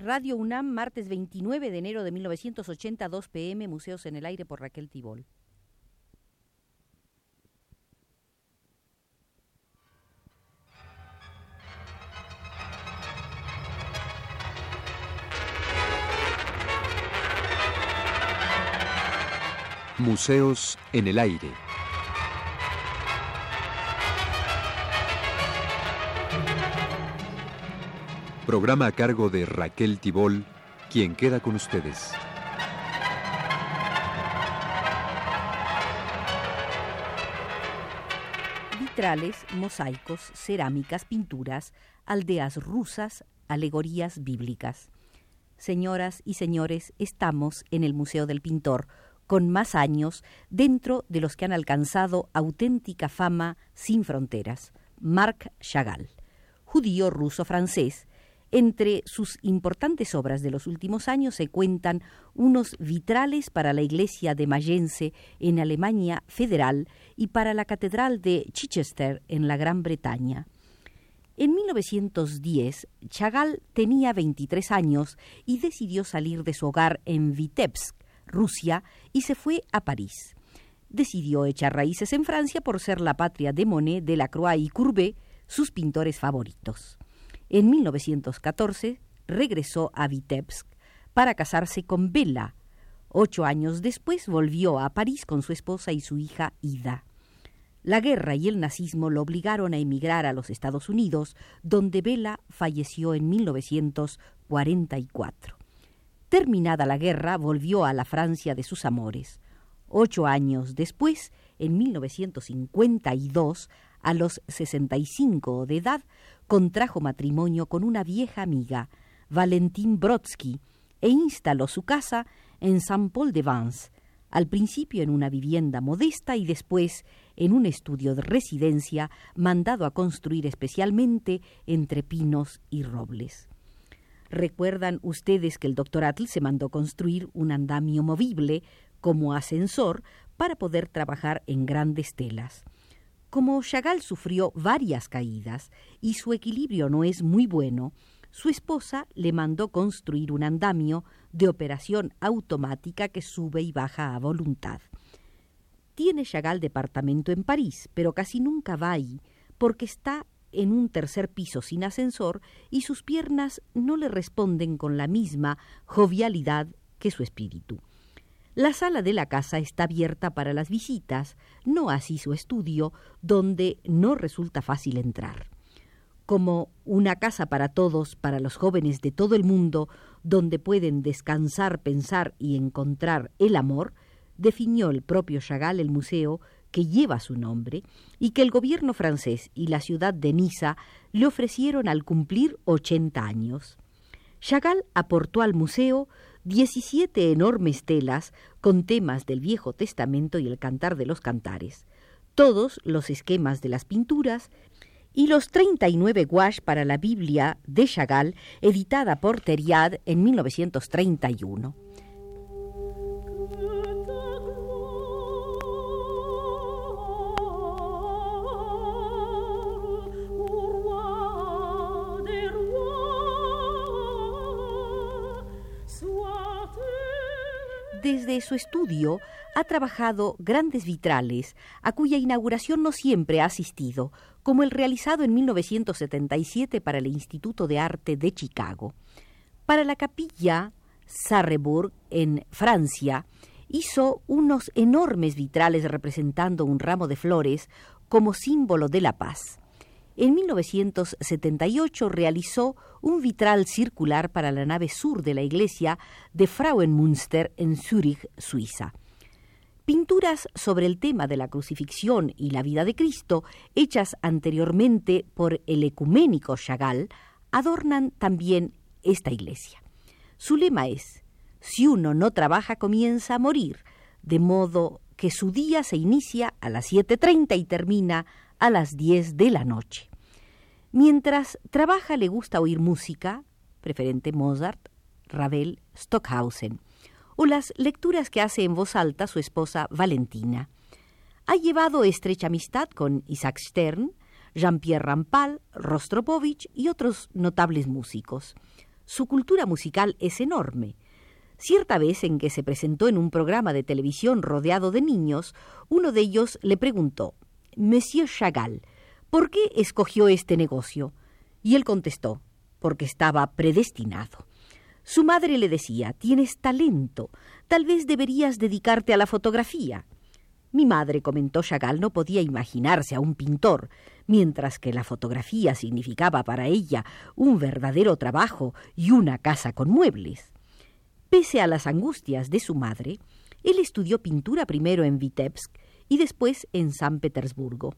Radio UNAM, martes 29 de enero de 1982 pm, Museos en el Aire por Raquel Tibol. Museos en el Aire. Programa a cargo de Raquel Tibol, quien queda con ustedes. Vitrales, mosaicos, cerámicas, pinturas, aldeas rusas, alegorías bíblicas. Señoras y señores, estamos en el Museo del Pintor, con más años dentro de los que han alcanzado auténtica fama sin fronteras, Marc Chagall. Judío ruso-francés, entre sus importantes obras de los últimos años se cuentan unos vitrales para la iglesia de Mayense en Alemania federal y para la catedral de Chichester en la Gran Bretaña. En 1910, Chagall tenía 23 años y decidió salir de su hogar en Vitebsk, Rusia, y se fue a París. Decidió echar raíces en Francia por ser la patria de Monet, Delacroix y Courbet, sus pintores favoritos. En 1914 regresó a Vitebsk para casarse con Bella. Ocho años después volvió a París con su esposa y su hija Ida. La guerra y el nazismo lo obligaron a emigrar a los Estados Unidos, donde Bella falleció en 1944. Terminada la guerra, volvió a la Francia de sus amores. Ocho años después, en 1952, a los 65 de edad, contrajo matrimonio con una vieja amiga, Valentín Brodsky, e instaló su casa en Saint-Paul-de-Vence, al principio en una vivienda modesta y después en un estudio de residencia mandado a construir especialmente entre pinos y robles. Recuerdan ustedes que el doctor Atl se mandó construir un andamio movible como ascensor para poder trabajar en grandes telas. Como Chagall sufrió varias caídas y su equilibrio no es muy bueno, su esposa le mandó construir un andamio de operación automática que sube y baja a voluntad. Tiene Chagall departamento en París, pero casi nunca va ahí porque está en un tercer piso sin ascensor y sus piernas no le responden con la misma jovialidad que su espíritu. La sala de la casa está abierta para las visitas, no así su estudio, donde no resulta fácil entrar. Como una casa para todos, para los jóvenes de todo el mundo, donde pueden descansar, pensar y encontrar el amor, definió el propio Chagall el museo que lleva su nombre y que el gobierno francés y la ciudad de Niza le ofrecieron al cumplir 80 años. Chagall aportó al museo 17 enormes telas con temas del Viejo Testamento y el Cantar de los Cantares, todos los esquemas de las pinturas y los 39 gouaches para la Biblia de Chagall, editada por Teriad en 1931. Desde su estudio ha trabajado grandes vitrales, a cuya inauguración no siempre ha asistido, como el realizado en 1977 para el Instituto de Arte de Chicago. Para la capilla Sarreburg, en Francia, hizo unos enormes vitrales representando un ramo de flores como símbolo de la paz. En 1978 realizó un vitral circular para la nave sur de la iglesia de Frauenmünster en Zúrich, Suiza. Pinturas sobre el tema de la crucifixión y la vida de Cristo, hechas anteriormente por el ecuménico Chagall, adornan también esta iglesia. Su lema es, si uno no trabaja comienza a morir, de modo que su día se inicia a las 7.30 y termina a las 10 de la noche. Mientras trabaja le gusta oír música, preferente Mozart, Ravel, Stockhausen, o las lecturas que hace en voz alta su esposa Valentina. Ha llevado estrecha amistad con Isaac Stern, Jean-Pierre Rampal, Rostropovich y otros notables músicos. su cultura musical es enorme. Cierta vez en que se presentó en un programa de televisión rodeado de niños, uno de ellos le preguntó, Monsieur Chagall, ¿por qué escogió este negocio? Y él contestó, porque estaba predestinado. Su madre le decía, tienes talento, tal vez deberías dedicarte a la fotografía. Mi madre, comentó Chagall, no podía imaginarse a un pintor, mientras que la fotografía significaba para ella un verdadero trabajo y una casa con muebles. Pese a las angustias de su madre, él estudió pintura primero en Vitebsk y después en San Petersburgo.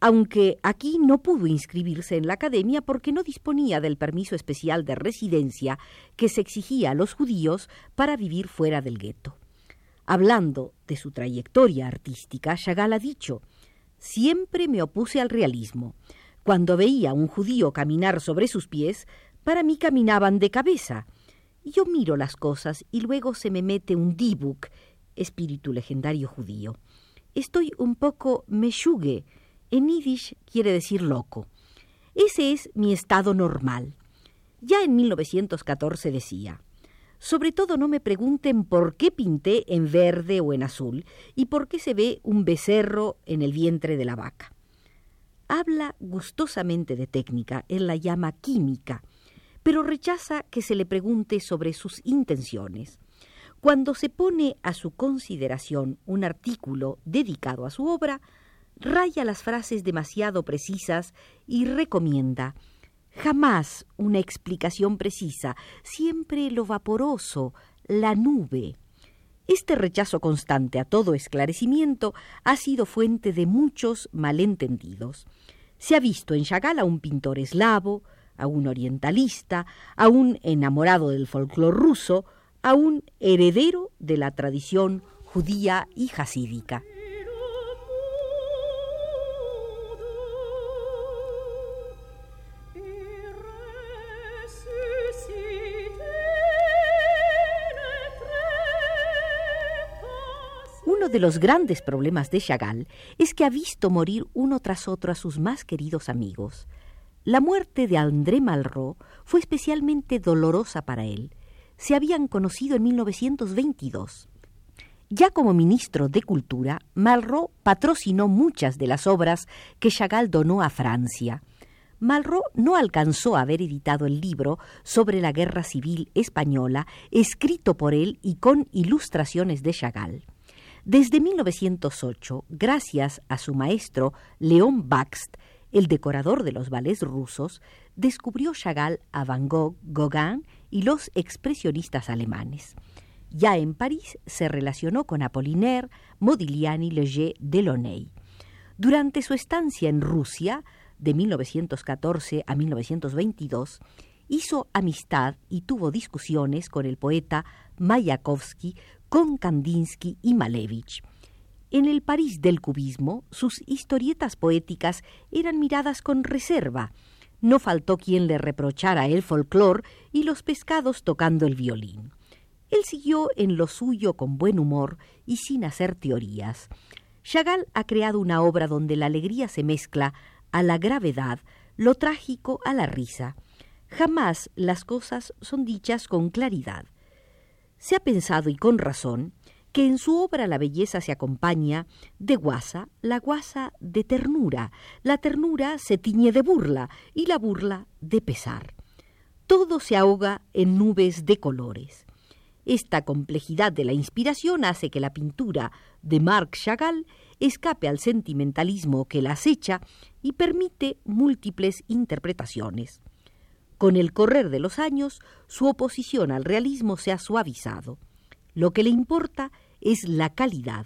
Aunque aquí no pudo inscribirse en la academia porque no disponía del permiso especial de residencia que se exigía a los judíos para vivir fuera del gueto. Hablando de su trayectoria artística, Chagall ha dicho, siempre me opuse al realismo. Cuando veía a un judío caminar sobre sus pies, para mí caminaban de cabeza. Yo miro las cosas y luego se me mete un dibuk, espíritu legendario judío. Estoy un poco meshugue, en yiddish quiere decir loco. Ese es mi estado normal. Ya en 1914 decía, sobre todo no me pregunten por qué pinté en verde o en azul y por qué se ve un becerro en el vientre de la vaca. Habla gustosamente de técnica, él la llama química, pero rechaza que se le pregunte sobre sus intenciones. Cuando se pone a su consideración un artículo dedicado a su obra, raya las frases demasiado precisas y recomienda Jamás una explicación precisa, siempre lo vaporoso, la nube. Este rechazo constante a todo esclarecimiento ha sido fuente de muchos malentendidos. Se ha visto en Chagall a un pintor eslavo, a un orientalista, a un enamorado del folclore ruso, a un heredero de la tradición judía y jasídica. de los grandes problemas de Chagall es que ha visto morir uno tras otro a sus más queridos amigos. La muerte de André Malraux fue especialmente dolorosa para él. Se habían conocido en 1922. Ya como ministro de Cultura, Malraux patrocinó muchas de las obras que Chagall donó a Francia. Malraux no alcanzó a haber editado el libro sobre la Guerra Civil Española, escrito por él y con ilustraciones de Chagall. Desde 1908, gracias a su maestro León Baxt, el decorador de los ballets rusos, descubrió Chagall a Van Gogh, Gauguin y los expresionistas alemanes. Ya en París se relacionó con Apollinaire, Modigliani, Leger, Delaunay. Durante su estancia en Rusia, de 1914 a 1922, hizo amistad y tuvo discusiones con el poeta Mayakovsky, con Kandinsky y Malevich. En el París del cubismo, sus historietas poéticas eran miradas con reserva. No faltó quien le reprochara el folclore y los pescados tocando el violín. Él siguió en lo suyo con buen humor y sin hacer teorías. Chagall ha creado una obra donde la alegría se mezcla a la gravedad, lo trágico a la risa. Jamás las cosas son dichas con claridad. Se ha pensado, y con razón, que en su obra la belleza se acompaña de guasa, la guasa de ternura, la ternura se tiñe de burla y la burla de pesar. Todo se ahoga en nubes de colores. Esta complejidad de la inspiración hace que la pintura de Marc Chagall escape al sentimentalismo que la acecha y permite múltiples interpretaciones. Con el correr de los años, su oposición al realismo se ha suavizado. Lo que le importa es la calidad.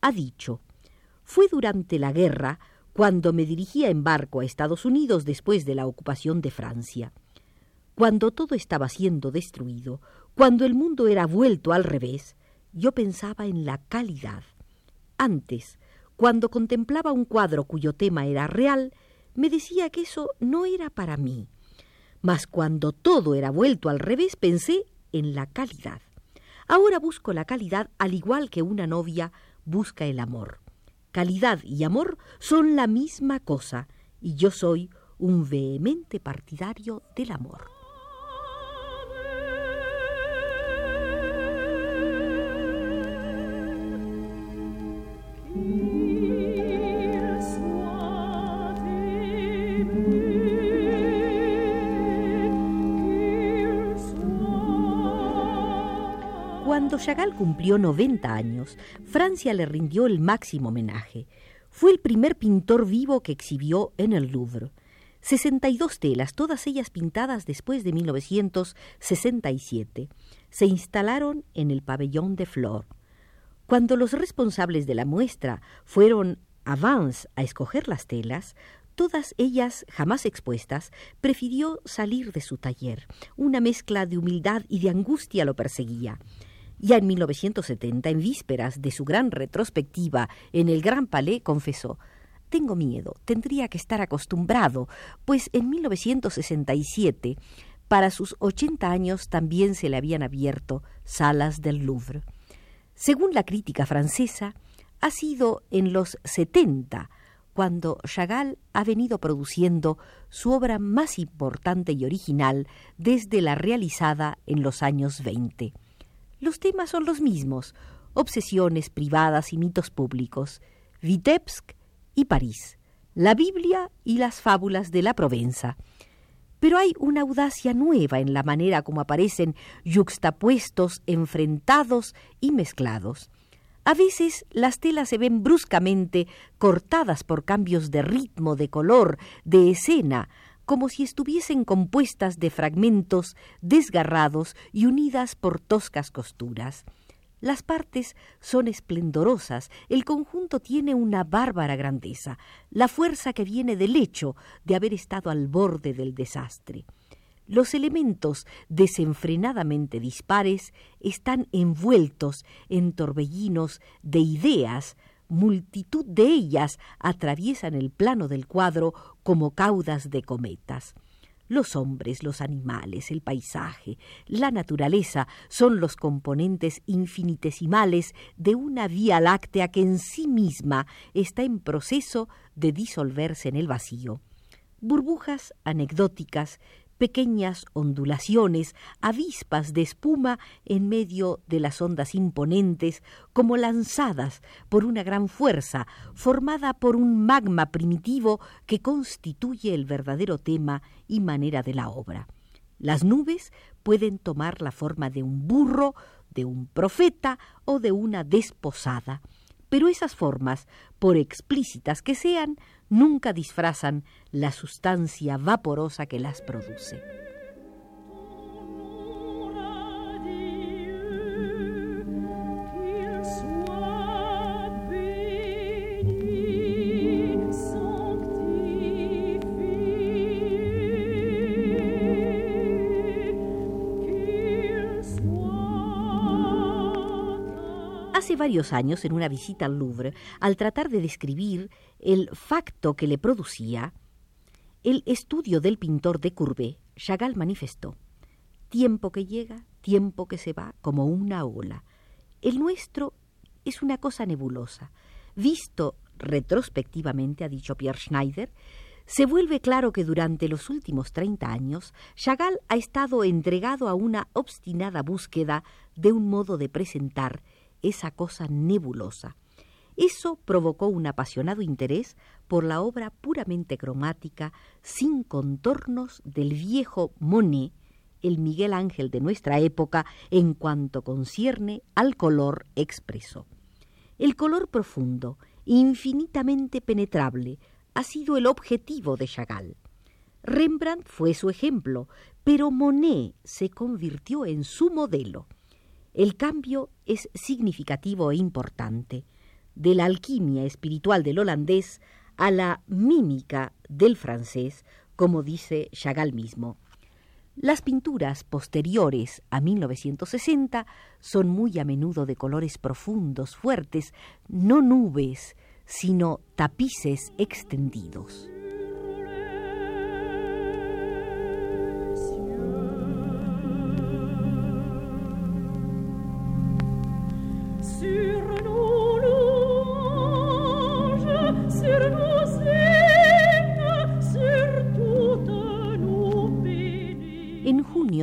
Ha dicho, fue durante la guerra cuando me dirigía en barco a Estados Unidos después de la ocupación de Francia. Cuando todo estaba siendo destruido, cuando el mundo era vuelto al revés, yo pensaba en la calidad. Antes, cuando contemplaba un cuadro cuyo tema era real, me decía que eso no era para mí, mas cuando todo era vuelto al revés pensé en la calidad. Ahora busco la calidad al igual que una novia busca el amor. Calidad y amor son la misma cosa, y yo soy un vehemente partidario del amor. Cuando Chagall cumplió 90 años, Francia le rindió el máximo homenaje. Fue el primer pintor vivo que exhibió en el Louvre. 62 telas, todas ellas pintadas después de 1967, se instalaron en el pabellón de Flore. Cuando los responsables de la muestra fueron a Vance a escoger las telas, todas ellas jamás expuestas, prefirió salir de su taller. Una mezcla de humildad y de angustia lo perseguía. Ya en 1970, en vísperas de su gran retrospectiva en el Gran Palais, confesó Tengo miedo, tendría que estar acostumbrado, pues en 1967, para sus 80 años, también se le habían abierto salas del Louvre. Según la crítica francesa, ha sido en los 70 cuando Chagall ha venido produciendo su obra más importante y original desde la realizada en los años 20. Los temas son los mismos, obsesiones privadas y mitos públicos, Vitebsk y París, la Biblia y las fábulas de la Provenza. Pero hay una audacia nueva en la manera como aparecen yuxtapuestos, enfrentados y mezclados. A veces las telas se ven bruscamente cortadas por cambios de ritmo, de color, de escena, como si estuviesen compuestas de fragmentos desgarrados y unidas por toscas costuras. Las partes son esplendorosas, el conjunto tiene una bárbara grandeza, la fuerza que viene del hecho de haber estado al borde del desastre. Los elementos desenfrenadamente dispares están envueltos en torbellinos de ideas multitud de ellas atraviesan el plano del cuadro como caudas de cometas. Los hombres, los animales, el paisaje, la naturaleza son los componentes infinitesimales de una vía láctea que en sí misma está en proceso de disolverse en el vacío. Burbujas anecdóticas pequeñas ondulaciones, avispas de espuma en medio de las ondas imponentes, como lanzadas por una gran fuerza, formada por un magma primitivo que constituye el verdadero tema y manera de la obra. Las nubes pueden tomar la forma de un burro, de un profeta o de una desposada, pero esas formas, por explícitas que sean, nunca disfrazan la sustancia vaporosa que las produce. Varios años, en una visita al Louvre, al tratar de describir el facto que le producía el estudio del pintor de Courbet, Chagall manifestó: tiempo que llega, tiempo que se va, como una ola. El nuestro es una cosa nebulosa. Visto retrospectivamente, ha dicho Pierre Schneider, se vuelve claro que durante los últimos 30 años Chagall ha estado entregado a una obstinada búsqueda de un modo de presentar esa cosa nebulosa. Eso provocó un apasionado interés por la obra puramente cromática, sin contornos del viejo Monet, el Miguel Ángel de nuestra época, en cuanto concierne al color expreso. El color profundo, infinitamente penetrable, ha sido el objetivo de Chagall. Rembrandt fue su ejemplo, pero Monet se convirtió en su modelo. El cambio es significativo e importante, de la alquimia espiritual del holandés a la mímica del francés, como dice Chagall mismo. Las pinturas posteriores a 1960 son muy a menudo de colores profundos, fuertes, no nubes, sino tapices extendidos.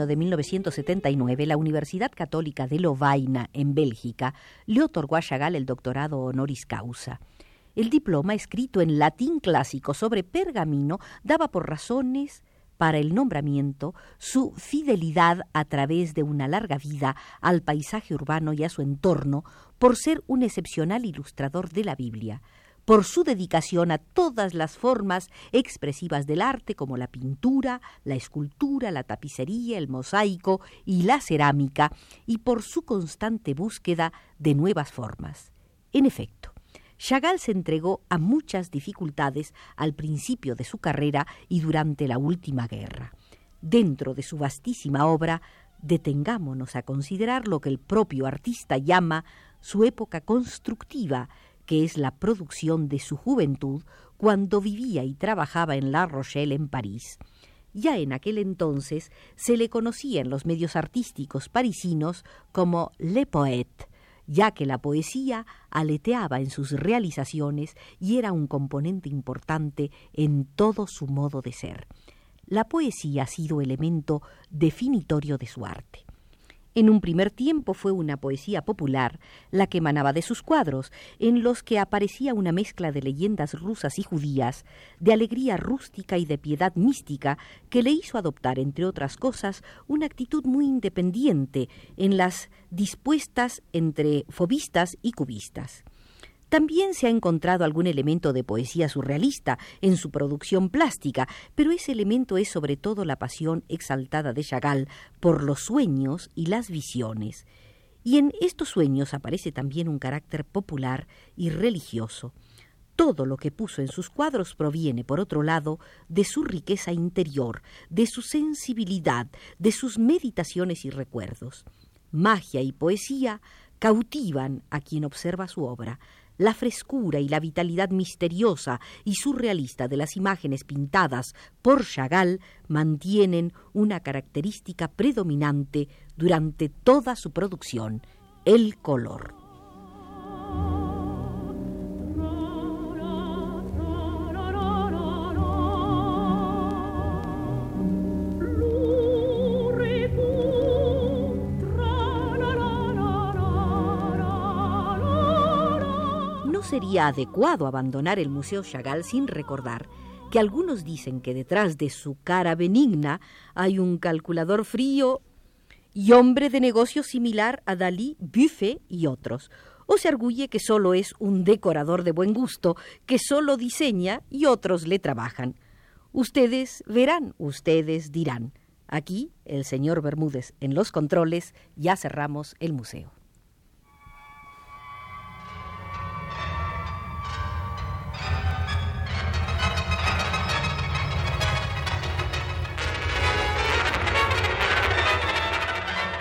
De 1979, la Universidad Católica de Lovaina, en Bélgica, le otorgó a Chagall el doctorado honoris causa. El diploma, escrito en latín clásico sobre pergamino, daba por razones para el nombramiento su fidelidad a través de una larga vida al paisaje urbano y a su entorno, por ser un excepcional ilustrador de la Biblia, por su dedicación a todas las formas expresivas del arte como la pintura, la escultura, la tapicería, el mosaico y la cerámica, y por su constante búsqueda de nuevas formas. En efecto, Chagall se entregó a muchas dificultades al principio de su carrera y durante la última guerra. Dentro de su vastísima obra, detengámonos a considerar lo que el propio artista llama su época constructiva, que es la producción de su juventud cuando vivía y trabajaba en La Rochelle en París. Ya en aquel entonces se le conocía en los medios artísticos parisinos como Le Poète, ya que la poesía aleteaba en sus realizaciones y era un componente importante en todo su modo de ser. La poesía ha sido elemento definitorio de su arte. En un primer tiempo fue una poesía popular la que emanaba de sus cuadros, en los que aparecía una mezcla de leyendas rusas y judías, de alegría rústica y de piedad mística, que le hizo adoptar, entre otras cosas, una actitud muy independiente en las dispuestas entre fobistas y cubistas. También se ha encontrado algún elemento de poesía surrealista en su producción plástica, pero ese elemento es sobre todo la pasión exaltada de Chagall por los sueños y las visiones. Y en estos sueños aparece también un carácter popular y religioso. Todo lo que puso en sus cuadros proviene, por otro lado, de su riqueza interior, de su sensibilidad, de sus meditaciones y recuerdos. Magia y poesía cautivan a quien observa su obra, la frescura y la vitalidad misteriosa y surrealista de las imágenes pintadas por Chagall mantienen una característica predominante durante toda su producción, el color. Sería adecuado abandonar el Museo Chagall sin recordar que algunos dicen que detrás de su cara benigna hay un calculador frío y hombre de negocio similar a Dalí, Buffet y otros. O se arguye que solo es un decorador de buen gusto, que solo diseña y otros le trabajan. Ustedes verán, ustedes dirán. Aquí, el señor Bermúdez en los controles, ya cerramos el museo.